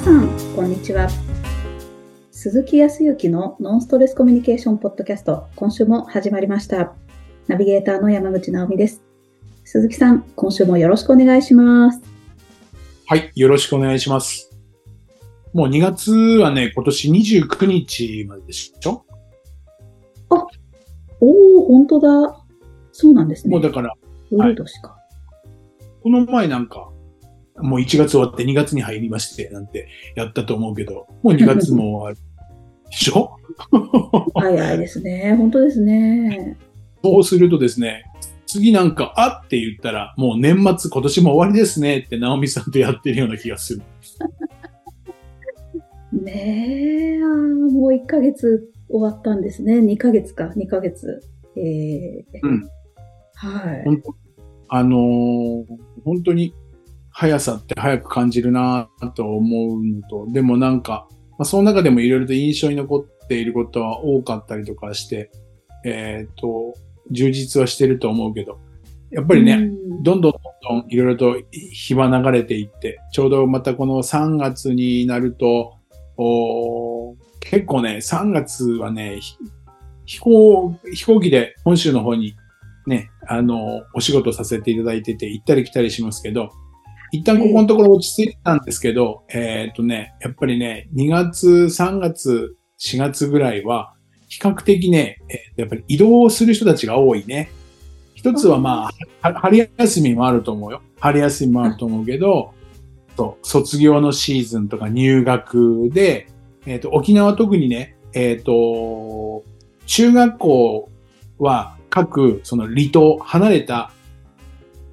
さん、こんにちは。鈴木康之のノンストレスコミュニケーションポッドキャスト、今週も始まりました。ナビゲーターの山口直美です。鈴木さん、今週もよろしくお願いします。はい、よろしくお願いします。もう2月はね、今年29日まででしょ？おー、本当だ。そうなんですね。もうだから、ウル年か。この前なんか、もう1月終わって2月に入りまして、なんてやったと思うけど、もう2月も終わる。でしょ？早いですね。本当ですね。そうするとですね、次なんか、あって言ったら、もう年末今年も終わりですねって、直美さんとやってるような気がする。ねえ、もう1ヶ月終わったんですね。2ヶ月か、2ヶ月。えー、うん。はい。あのー本当に速さって早く感じるなと思うのと、でもなんか、まあ、その中でもいろいろと印象に残っていることは多かったりとかして、えっ、と、充実はしてると思うけど、やっぱりね、うん。どんどんどんどんいろいろと日は流れていって、ちょうどまたこの3月になると、結構ね、3月はね、ひ飛行、飛行機で本州の方にね、あの、お仕事させていただいてて、行ったり来たりしますけど、一旦ここのところ落ち着いてたんですけど、えっ、とね、やっぱりね、2月、3月、4月ぐらいは、比較的ね、えーやっぱり移動する人たちが多いね。一つはまあ、春休みもあると思うよ。春休みもあると思うけど、そう卒業のシーズンとか入学で、えっ、と、沖縄特にね、えっ、と、中学校は各、その離島、離れた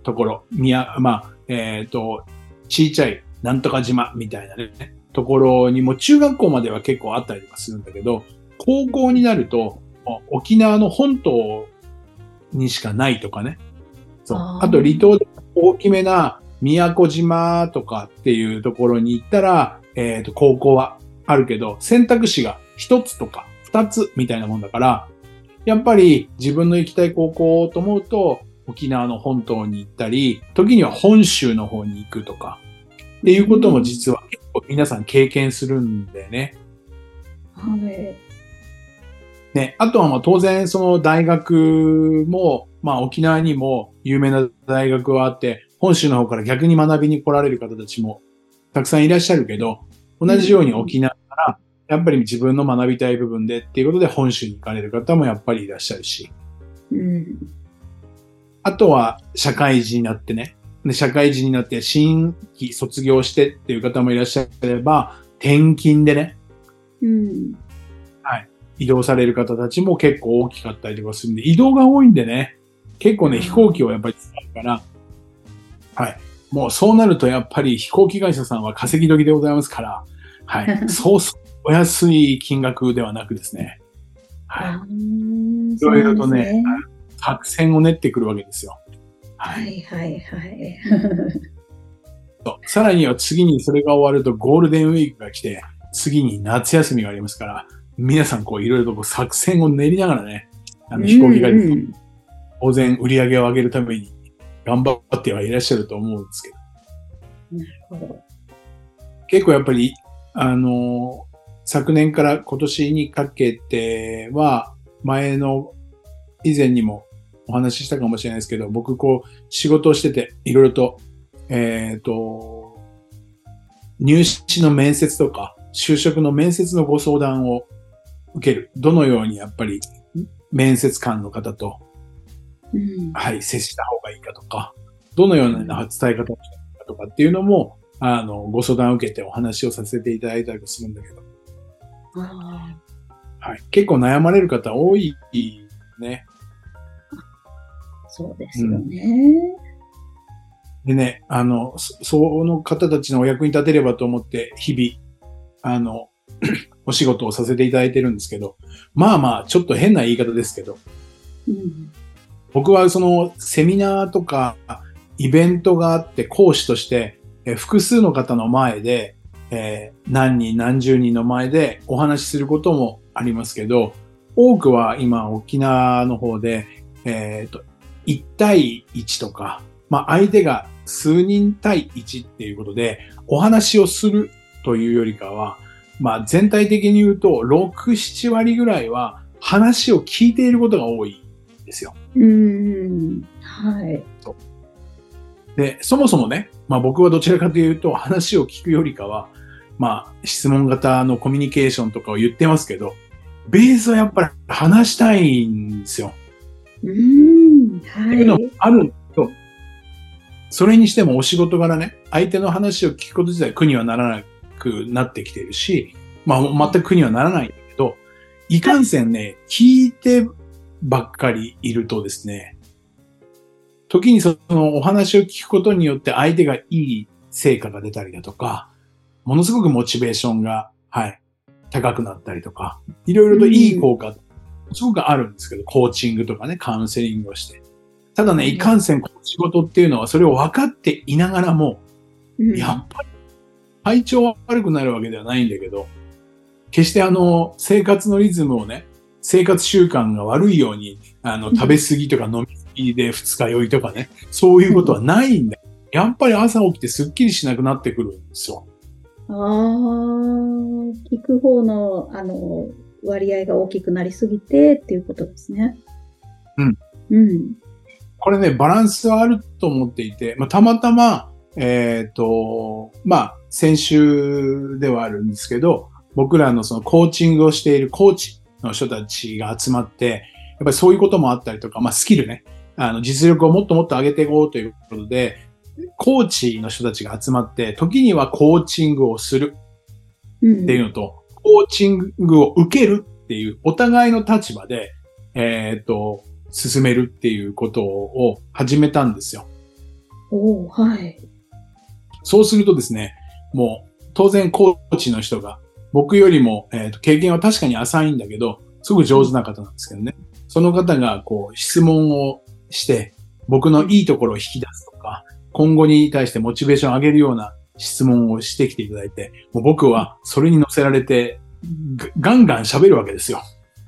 ところ、宮、まあ、えっ、と、ちいちゃい、なんとか島みたいなね、ところにも中学校までは結構あったりとかするんだけど、高校になると、お沖縄の本島にしかないとかね。そう。あと離島で大きめな宮古島とかっていうところに行ったら、えっ、と、高校はあるけど、選択肢が一つとか二つみたいなもんだから、やっぱり自分の行きたい高校と思うと、沖縄の本島に行ったり、時には本州の方に行くとか、っていうことも実は結構皆さん経験するんでね。はい。ね、あとはまあ当然その大学も、まあ沖縄にも有名な大学はあって、本州の方から逆に学びに来られる方たちもたくさんいらっしゃるけど、同じように沖縄からやっぱり自分の学びたい部分でっていうことで本州に行かれる方もやっぱりいらっしゃるし、うん。あとは社会人になってね、で社会人になって新規卒業してっていう方もいらっしゃれば、転勤でね、うん。移動される方たちも結構大きかったりとかするんで、移動が多いんでね、結構ね、うん。飛行機をやっぱり使うから、はい。もうそうなるとやっぱり飛行機会社さんは稼ぎ時でございますから、はい。そうそう、お安い金額ではなくですね、はい。いろいろとねね作戦を練ってくるわけですよ。は。はいいはいはい。さらには次にそれが終わるとゴールデンウィークが来て、次に夏休みがありますから、皆さんこういろいろとこう作戦を練りながらね、あの飛行機会社さんうんうん当然売り上げを上げるために頑張ってはいらっしゃると思うんですけど、なるほど結構やっぱり、あの、昨年から今年にかけては、前の以前にもお話ししたかもしれないですけど、僕こう仕事をしてていろいろと、えっ、と、入試の面接とか、就職の面接のご相談を受ける。どのようにやっぱり面接官の方とうん。はい、接した方がいいかとか、どのような伝え方をしたらいいかとかっていうのも、あの、ご相談を受けてお話をさせていただいたりするんだけど、あはい、結構悩まれる方多いね。そうですよね。でね、あの、その方たちのお役に立てればと思って、日々、あの、お仕事をさせていただいてるんですけど、まあまあ、ちょっと変な言い方ですけど、うん僕はそのセミナーとかイベントがあって講師としてえ複数の方の前で、えー何人何十人の前でお話しすることもありますけど、多くは今沖縄の方で、えっ、と、1対1とか、まあ相手が数人対1っていうことでお話をするというよりかは、まあ全体的に言うと、6、7割ぐらいは話を聞いていることが多いんですよ。うん。はい。で、そもそもね、まあ僕はどちらかというと話を聞くよりかは、まあ質問型のコミュニケーションとかを言ってますけど、ベースはやっぱり話したいんですよ。うん。はっていうのもい。あるんだけど、それにしてもお仕事柄ね、相手の話を聞くこと自体苦にはならなくなってきてるし、まあ全く苦にはならないんだけど、いかんせんね、聞いてばっかりいるとですね、時にそのお話を聞くことによって相手がいい成果が出たりだとか、ものすごくモチベーションが、はい、高くなったりとか、いろいろといい効果、すごくあるんですけど、コーチングとかね、カウンセリングをして。ただね、いかんせんこの仕事っていうのはそれを分かっていながらも、うんやっぱり体調は悪くなるわけではないんだけど、決してあの、生活のリズムをね、生活習慣が悪いように、あの、うん食べ過ぎとか飲み過ぎで二日酔いとかね、そういうことはないんだ。やっぱり朝起きてスッキリしなくなってくるんですよ。ああ、聞く方の、あの、割合が大きくなりすぎてっていうことですね。うん。うん。これね、バランスはあると思っていて、まあ、たまたま、えっ、と、まあ、先週ではあるんですけど、僕らのそのコーチングをしているコーチの人たちが集まって、やっぱりそういうこともあったりとか、まあ、スキルね、あの、実力をもっともっと上げていこうということで、コーチの人たちが集まって、時にはコーチングをするうん。っていうのと、コーチングを受けるっていう、お互いの立場で、えっ、と、進めるっていうことを始めたんですよ。おおはい。そうするとですね、もう当然コーチの人が僕よりも、えーと経験は確かに浅いんだけど、すごく上手な方なんですけどね。その方がこう質問をして、僕のいいところを引き出すとか、今後に対してモチベーションを上げるような質問をしてきていただいて、もう僕はそれに乗せられて、ガガンガン喋るわけですよ。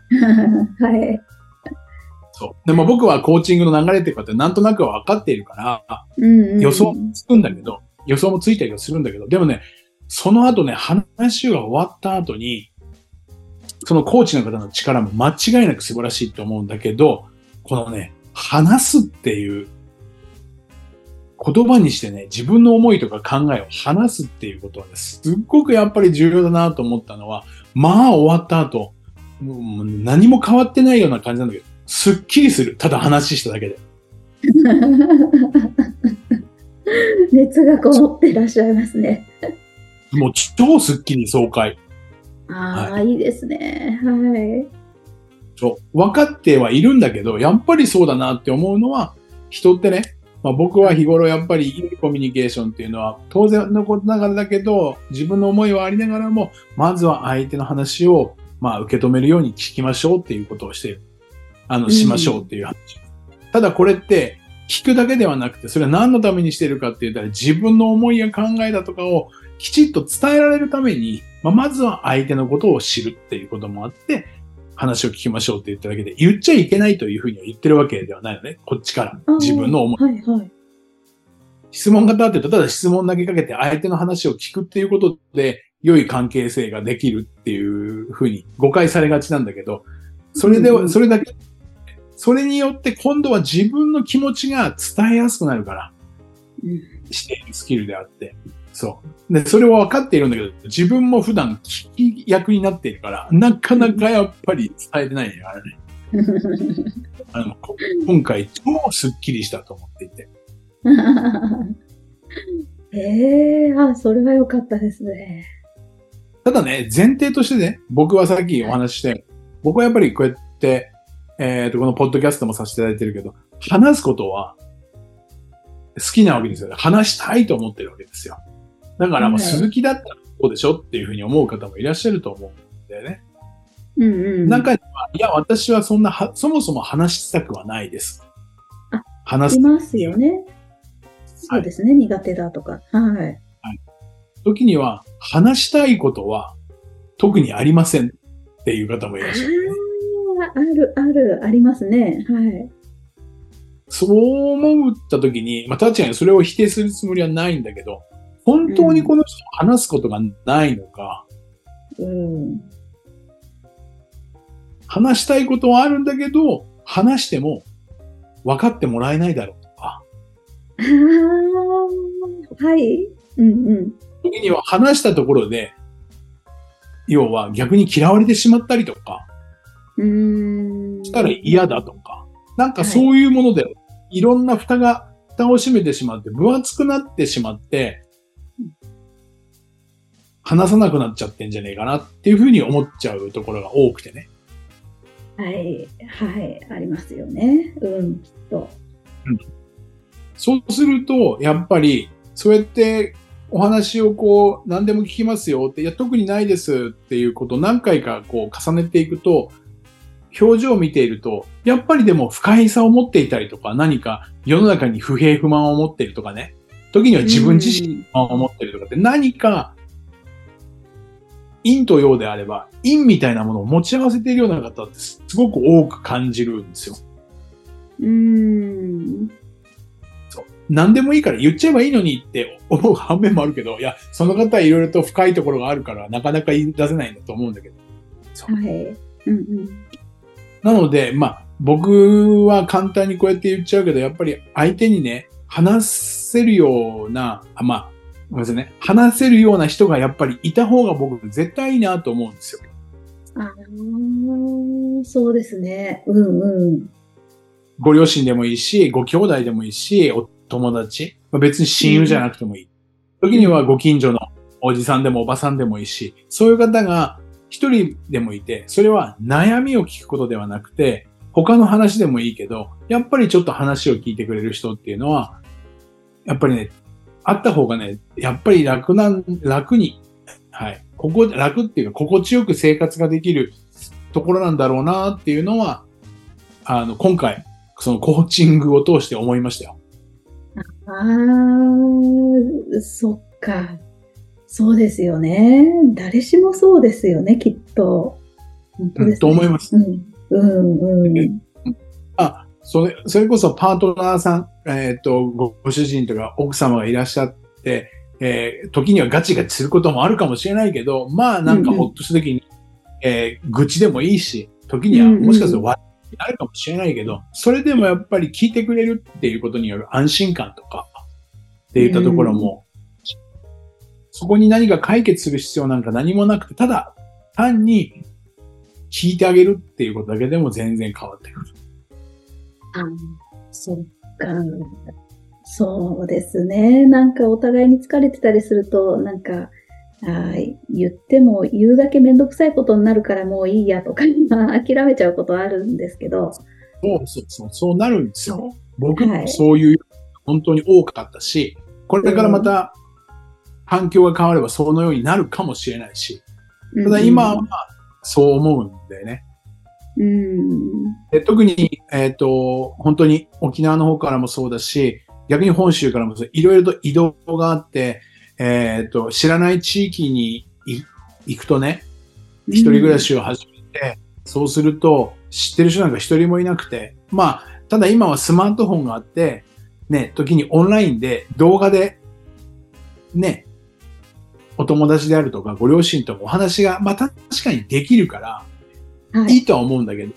はい。そう。でも僕はコーチングの流れっていうかってなんとなくは分かっているから、うんうん、予想もつくんだけど、予想もついたりはするんだけど、でもね、その後ね、話が終わった後に、そのコーチの方の力も間違いなく素晴らしいと思うんだけど、このね、話すっていう、言葉にしてね、自分の思いとか考えを話すっていうことはね、すっごくやっぱり重要だなと思ったのは、まあ終わった後、もう何も変わってないような感じなんだけど、すっきりする。ただ話しただけで。熱がこもってらっしゃいますね。もう超すっきり爽快。ああ、い、いですね。はい。そう。分かってはいるんだけど、やっぱりそうだなって思うのは、人ってね、まあ、僕は日頃やっぱりいいコミュニケーションっていうのは当然のことながらだけど、自分の思いはありながらも、まずは相手の話を、まあ、受け止めるように聞きましょうっていうことをして。あの、しましょうっていう話。ただこれって、聞くだけではなくて、それは何のためにしてるかって言ったら、自分の思いや考えだとかをきちっと伝えられるために、まあ、まずは相手のことを知るっていうこともあって、話を聞きましょうって言っただけで、言っちゃいけないというふうには言ってるわけではないよね。こっちから。自分の思い。はいはい。質問型って言うと、ただ質問投げかけて相手の話を聞くっていうことで、良い関係性ができるっていうふうに誤解されがちなんだけど、それでそれだけ、それによって今度は自分の気持ちが伝えやすくなるから、うんしているスキルであって。そう。で、それは分かっているんだけど、自分も普段聞き役になっているから、なかなかやっぱり伝えてないからね。あ のこ今回超スッキリしたと思っていて。ええあ、それは良かったですね。ただね、前提としてね、僕はさっきお話しして、僕はやっぱりこうやって、えっ、と、このポッドキャストもさせていただいてるけど、話すことは好きなわけですよ。話したいと思ってるわけですよ。だから、もうはい鈴木だったらこうでしょっていうふうに思う方もいらっしゃると思うんだよね。うんうん。中には、いや、私はそんなは、そもそも話したくはないです。あ話すいますよね。そうですね、苦手だとか。はい。時には、話したいことは特にありませんっていう方もいらっしゃる、ね。ああ、ある、ある、ありますね。はい。そう思った時に、まあ確かにそれを否定するつもりはないんだけど、本当にこの人と話すことがないのか、うん。話したいことはあるんだけど、話しても分かってもらえないだろうとか、はい。うんうん。時には話したところで、要は逆に嫌われてしまったりとか、うーん。したら嫌だとか、なんかそういうもので、いろんな蓋が、蓋を閉めてしまって、分厚くなってしまって、話さなくなっちゃってんじゃねえかなっていうふうに思っちゃうところが多くてね。はい。はい。ありますよね。うん。きっと。そうすると、やっぱり、そうやってお話をこう、何でも聞きますよって、いや、特にないですっていうことを何回かこう重ねていくと、表情を見ていると、やっぱりでも不快さを持っていたりとか、何か世の中に不平不満を持っているとかね、時には自分自身を持っているとかって何か、陰と陽であれば、陰みたいなものを持ち合わせているような方ってすごく多く感じるんですよ。うーん。何でもいいから言っちゃえばいいのにって思う反面もあるけど、いや、その方はいろいろと深いところがあるから、なかなか言い出せないんだと思うんだけど。そうはい。うんうん。なので、まあ、僕は簡単にこうやって言っちゃうけど、やっぱり相手にね、話せるような、あまあ、ごめんなさいね、話せるような人がやっぱりいた方が僕絶対いいなと思うんですよ。ああ、そうですね。うんうん。ご両親でもいいし、ご兄弟でもいいし、お友達、まあ別に親友じゃなくてもいい。時にはご近所のおじさんでもおばさんでもいいし、そういう方が一人でもいて、それは悩みを聞くことではなくて、他の話でもいいけど、やっぱりちょっと話を聞いてくれる人っていうのは、やっぱりね、あった方がね、やっぱり楽なん、楽に、はい。ここ、楽っていうか、心地よく生活ができるところなんだろうなっていうのは、あの、今回、そのコーチングを通して思いましたよ。ああ、そっか。そうですよね。誰しもそうですよね、きっと。本当です、ねうんと思いますうん。うんうん。あ、それ、それこそパートナーさん、えっ、とご、ご主人とか奥様がいらっしゃって、えー時にはガチガチすることもあるかもしれないけど、まあなんかほっとした時に、えー愚痴でもいいし、時にはうんうんもしかすると笑いになるかもしれないけど、それでもやっぱり聞いてくれるっていうことによる安心感とか、っていったところも、そこに何か解決する必要なんか何もなくて、ただ単に聞いてあげるっていうことだけでも全然変わってくる。あそっか。そうですね。なんかお互いに疲れてたりすると、なんか、あー言っても言うだけめんどくさいことになるからもういいやとか、諦めちゃうことあるんですけど。そうそうそう、そうなるんですよ。僕もはいそういう、本当に多かったし、これからまた環境が変わればそのようになるかもしれないし、ただ今はそう思うんだよね。うん。で特に、えっ、と、本当に沖縄の方からもそうだし、逆に本州からもそういろいろと移動があって、えっ、と、知らない地域にい行くとね、一人暮らしを始めて、そうすると、知ってる人なんか一人もいなくて、まあ、ただ今はスマートフォンがあって、ね、時にオンラインで動画で、ね、お友達であるとか、ご両親とお話が、まあ確かにできるから、はいいいとは思うんだけど、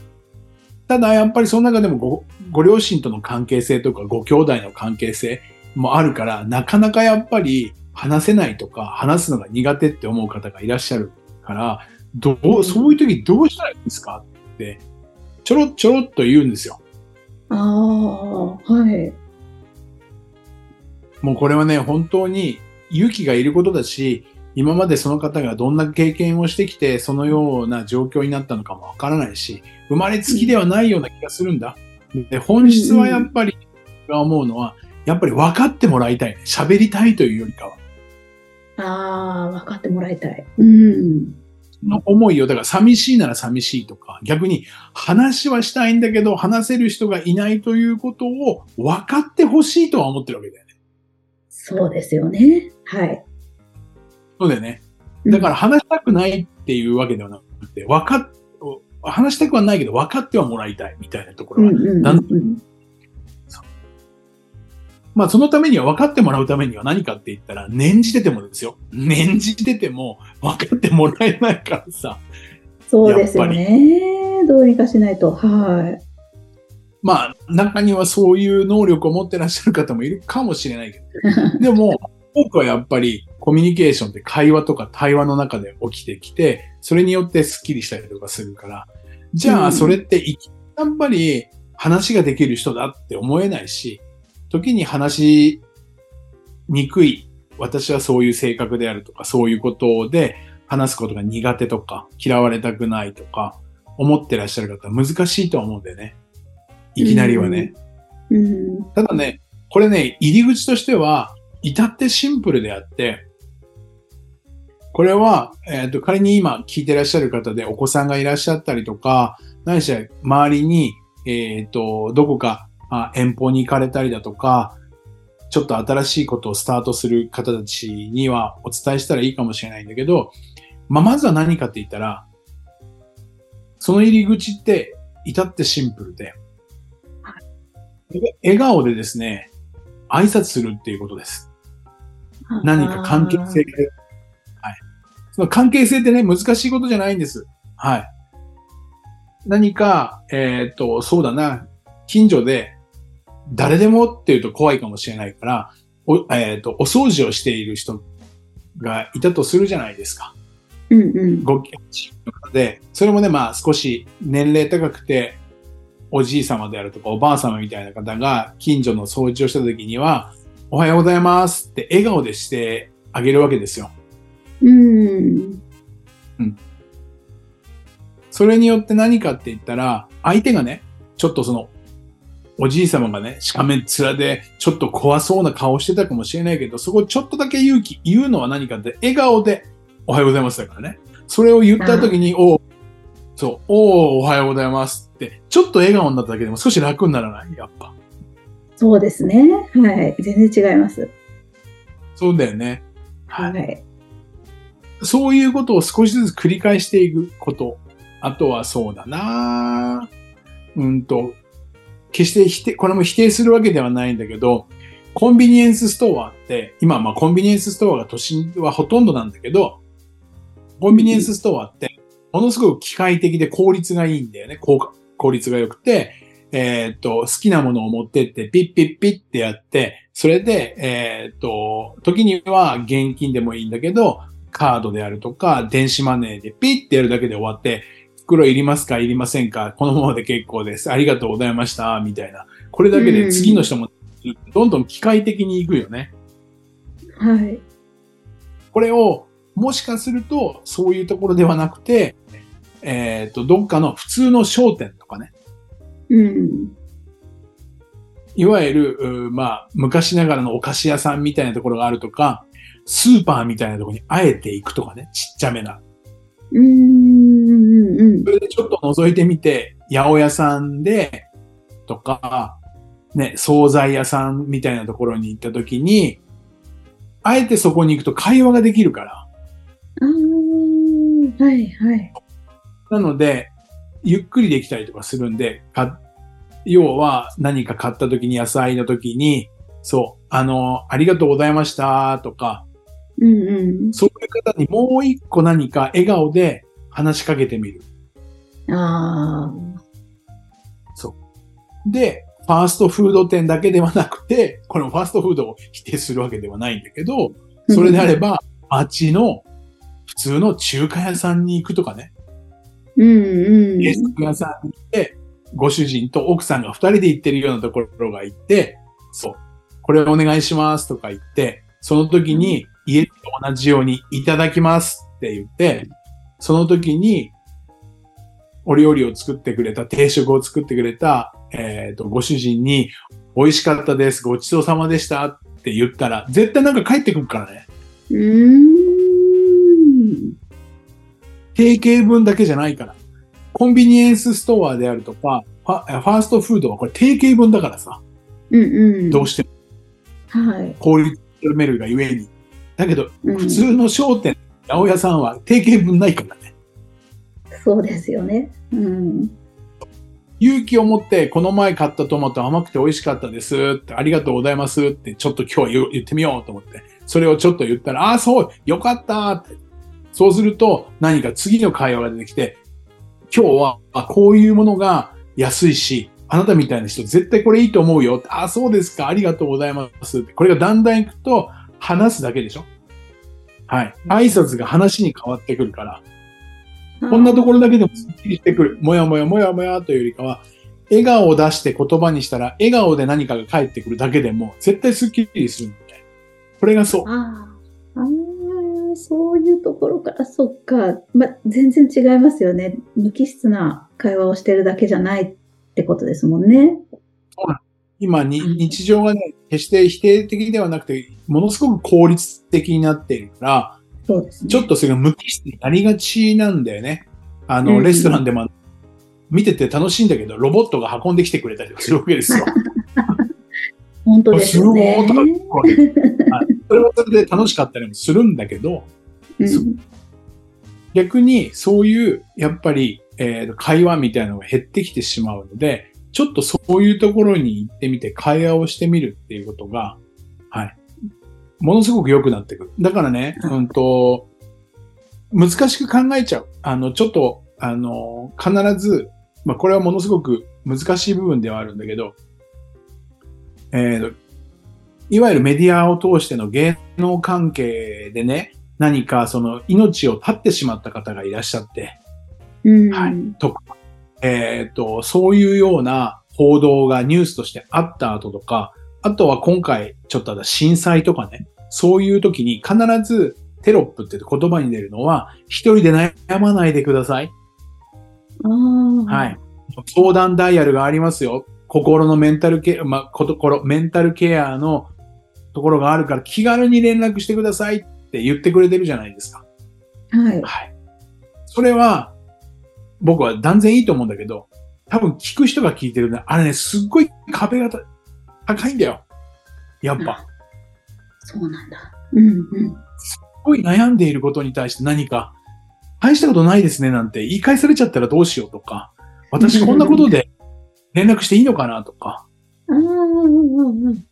ただやっぱりその中でもごご両親との関係性とかご兄弟の関係性もあるから、なかなかやっぱり話せないとか、話すのが苦手って思う方がいらっしゃるから、どう、そういう時どうしたらいいんですかって、ちょろちょろっと言うんですよ。ああ、はい。もうこれはね、本当に勇気がいることだし、今までその方がどんな経験をしてきて、そのような状況になったのかもわからないし、生まれつきではないような気がするんだ。で、本質はやっぱり、が思うのは、やっぱり分かってもらいたいね。喋りたいというよりかは。ああ、分かってもらいたい。うん。の思いを、だから寂しいなら寂しいとか、逆に話はしたいんだけど、話せる人がいないということを分かってほしいとは思ってるわけだよね。そうですよね。はい。そうだよね。だから話したくないっていうわけではなくて、分かっ、話したくはないけど分かってはもらいたいみたいなとこうん、ろが、うん、うんなんうん。まあそのためには分かってもらうためには何かって言ったら、念じててもですよ。念じてても分かってもらえないからさ。そうですよね。どうにかしないと。はい。まあ中にはそういう能力を持ってらっしゃる方もいるかもしれないけど。でも、僕はやっぱりコミュニケーションって会話とか対話の中で起きてきて、それによってスッキリしたりとかするから、じゃあそれってやっぱり話ができる人だって思えないし、時に話しにくい、私はそういう性格であるとか、そういうことで話すことが苦手とか、嫌われたくないとか、思ってらっしゃる方は難しいと思うんでね。いきなりはね。うん。ただね、これね、入り口としては、至ってシンプルであって、これは、えっ、と、仮に今聞いてらっしゃる方でお子さんがいらっしゃったりとか、何しろ周りに、えっ、と、どこかあ遠方に行かれたりだとか、ちょっと新しいことをスタートする方たちにはお伝えしたらいいかもしれないんだけど、まあ、まずは何かって言ったら、その入り口って至ってシンプルで、笑顔でですね、挨拶するっていうことです。何か関係性。その関係性ってね、難しいことじゃないんです。はい。何か、えっ、と、そうだな、近所で、誰でもっていうと怖いかもしれないから、お、えっ、と、お掃除をしている人がいたとするじゃないですか。うんうん。ご近所の方で、それもね、まあ少し年齢高くて、おじい様であるとかおばあ様みたいな方が近所の掃除をした時には、おはようございますって笑顔でしてあげるわけですよ。うん。それによって何かって言ったら、相手がね、ちょっとその、おじい様がね、しかめっ面で、ちょっと怖そうな顔してたかもしれないけど、そこちょっとだけ勇気、言うのは何かって、笑顔で、おはようございますだからね。それを言った時に、おうそう、おーおはようございますって、ちょっと笑顔になっただけでも少し楽にならない？やっぱ。そうですね。はい。全然違います。そうだよね。はい。そういうことを少しずつ繰り返していくこと。あとはそうだなうんと、決して否定、これも否定するわけではないんだけど、コンビニエンスストアって、今まあコンビニエンスストアが都心はほとんどなんだけど、コンビニエンスストアって、ものすごく機械的で効率がいいんだよね。効果、効率が良くて、えーっと、好きなものを持ってって、ピッピッピッってやって、それで、えーっと、時には現金でもいいんだけど、カードであるとか、電子マネーでピッてやるだけで終わって、袋いりますかいりませんか？このままで結構です。ありがとうございました。みたいな。これだけで次の人も、どんどん機械的に行くよね。はい。これを、もしかすると、そういうところではなくて、えっ、と、どっかの普通の商店とかね。うん。いわゆる、まあ、昔ながらのお菓子屋さんみたいなところがあるとか、スーパーみたいなところにあえて行くとかね。ちっちゃめな。うん。うん。うんそれでちょっと覗いてみて、八百屋さんで、とか、ね、惣菜屋さんみたいなところに行った時に、あえてそこに行くと会話ができるから。ああ、はい、はい。なので、ゆっくりできたりとかするんで、か要は何か買った時に野菜の時に、そう、あの、ありがとうございましたとか、うんうん。そういう方にもう一個何か笑顔で話しかけてみる。ああ。で、ファーストフード店だけではなくて、これもファーストフードを否定するわけではないんだけど、それであれば、街の普通の中華屋さんに行くとかね、うんうん。定食屋さんに行って、ご主人と奥さんが二人で行ってるようなところが行って、そう、これお願いしますとか言って、その時に家と同じようにいただきますって言って、その時にお料理を作ってくれた、定食を作ってくれた、えっ、と、ご主人に、美味しかったです、ごちそうさまでしたって言ったら、絶対なんか帰ってくるからね。うーん。定型文だけじゃないから。コンビニエンスストアであるとか、ファファーストフードはこれ定型文だからさ、うんうん。どうしてもはい。効率をめるがゆえに。だけど、うん普通の商店、八百屋さんは定型文ないからね。そうですよね。うん。勇気を持って、この前買ったトマト甘くて美味しかったですって、ありがとうございますって、ちょっと今日は言ってみようと思って、それをちょっと言ったら、ああ、そう、よかったって。そうすると、何か次の会話が出てきて、今日は、あこういうものが安いし、あなたみたいな人絶対これいいと思うよ。ああ、そうですか。ありがとうございます。これがだんだんいくと、話すだけでしょ？はい。挨拶が話に変わってくるから、こんなところだけでもスッキリしてくる。もやもやもやもやというよりかは、笑顔を出して言葉にしたら、笑顔で何かが返ってくるだけでも、絶対スッキリするみたいな。これがそう。ああ、ああ、そういうところから、そっか。ま、全然違いますよね。無機質な会話をしてるだけじゃないってことですもんね。今に、うん日常がね、決して否定的ではなくて、ものすごく効率的になっているから、そうですね。ちょっとそれが無機質になりがちなんだよね。あの、うんレストランでも見てて楽しいんだけど、ロボットが運んできてくれたりとかする わけですよ。本当ですよね。すごいとかはいそれはそれで楽しかったりもするんだけど、うん逆にそういう、やっぱり、えー会話みたいなのが減ってきてしまうので、ちょっとそういうところに行ってみて会話をしてみるっていうことが、はい。ものすごく良くなってくる。だからね、うんと、難しく考えちゃう。あの、ちょっと、あの、必ず、まあ、これはものすごく難しい部分ではあるんだけど、えーいわゆるメディアを通しての芸能関係でね、何かその命を絶ってしまった方がいらっしゃって、うん。はいとか、えっ、と、そういうような報道がニュースとしてあった後とか、あとは今回ちょっと震災とかね、そういう時に必ずテロップって言葉に出るのは、一人で悩まないでください。はい。相談ダイヤルがありますよ。心のメンタルケア、まあ、こところ、メンタルケアのところがあるから気軽に連絡してくださいって言ってくれてるじゃないですか。はい。はい。それは、僕は断然いいと思うんだけど、多分聞く人が聞いてるね、あれね、すっごい壁が高いんだよ。やっぱ。そうなんだ。うんうん。すごい悩んでいることに対して何か、大したことないですねなんて言い返されちゃったらどうしようとか、私こんなことで連絡していいのかなとか、ああ、うんうんうん。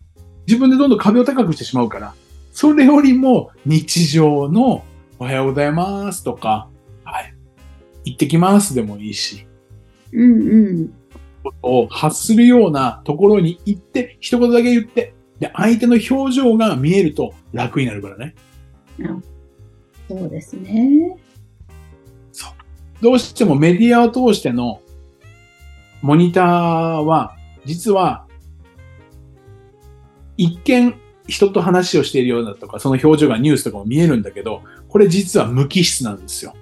自分でどんどん壁を高くしてしまうから、それよりも日常のおはようございますとか、はい、行ってきますでもいいし、うんうん。を発するようなところに行って、一言だけ言って、で、相手の表情が見えると楽になるからね。そうですね。どうしてもメディアを通してのモニターは、実は、一見人と話をしているようだとか、その表情がニュースとかも見えるんだけど、これ実は無機質なんですよ。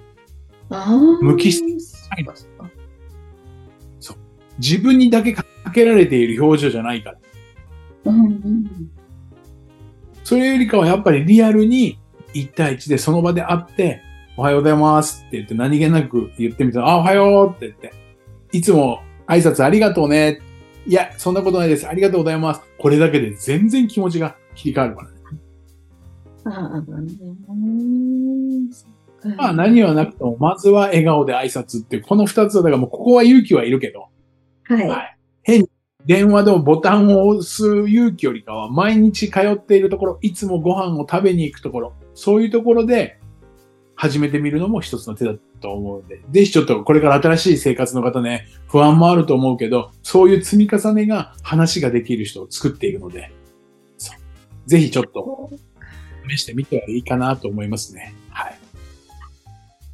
無機質そう自分にだけかけられている表情じゃないから。うんうん。それよりかはやっぱりリアルに1対1でその場で会って、おはようございますって言って何気なく言ってみたら、あ、おはようって言って、いつも挨拶ありがとうね。いや、そんなことないです。ありがとうございます。これだけで全然気持ちが切り替わるからね。ああ、うん。そっかまあ何はなくても、まずは笑顔で挨拶っていう、この二つは、だからもうここは勇気はいるけど、はい。はい。変に電話でもボタンを押す勇気よりかは、毎日通っているところ、いつもご飯を食べに行くところ、そういうところで始めてみるのも一つの手だと思うので、ぜひちょっとこれから新しい生活の方ね、不安もあると思うけど、そういう積み重ねが話ができる人を作っているので、ぜひちょっと試してみてはいいかなと思いますね。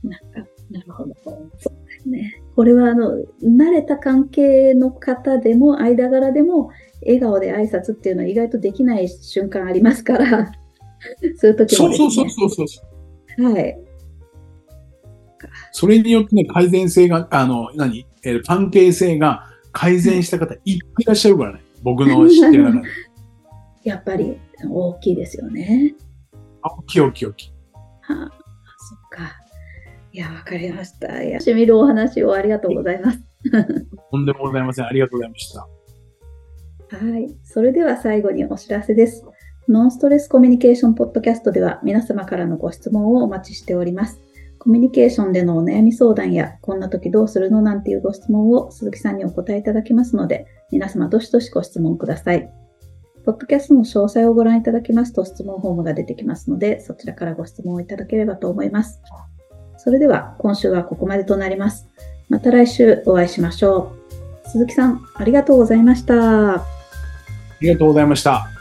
はい。なんか、なるほど。そうですね。これは、あの、慣れた関係の方でも、間柄でも、笑顔で挨拶っていうのは意外とできない瞬間ありますから、そういう時もね。そうそうそうそうそう。はい。それによってね、改善性が、あの、何？えー関係性が改善した方いっぱいいらっしゃるからね。僕の知ってる中で。やっぱり大きいですよね。あ、大きい大きい大きい。はあ。いや、わかりました。いや、しみるお話をありがとうございます。とんでもございません。ありがとうございました。はい。それでは最後にお知らせです。ノンストレスコミュニケーションポッドキャストでは皆様からのご質問をお待ちしております。コミュニケーションでのお悩み相談や、こんな時どうするのなんていうご質問を鈴木さんにお答えいただきますので、皆様どしどしご質問ください。ポッドキャストの詳細をご覧いただきますと質問フォームが出てきますので、そちらからご質問をいただければと思います。それでは今週はここまでとなります。また来週お会いしましょう。鈴木さん、ありがとうございました。ありがとうございました。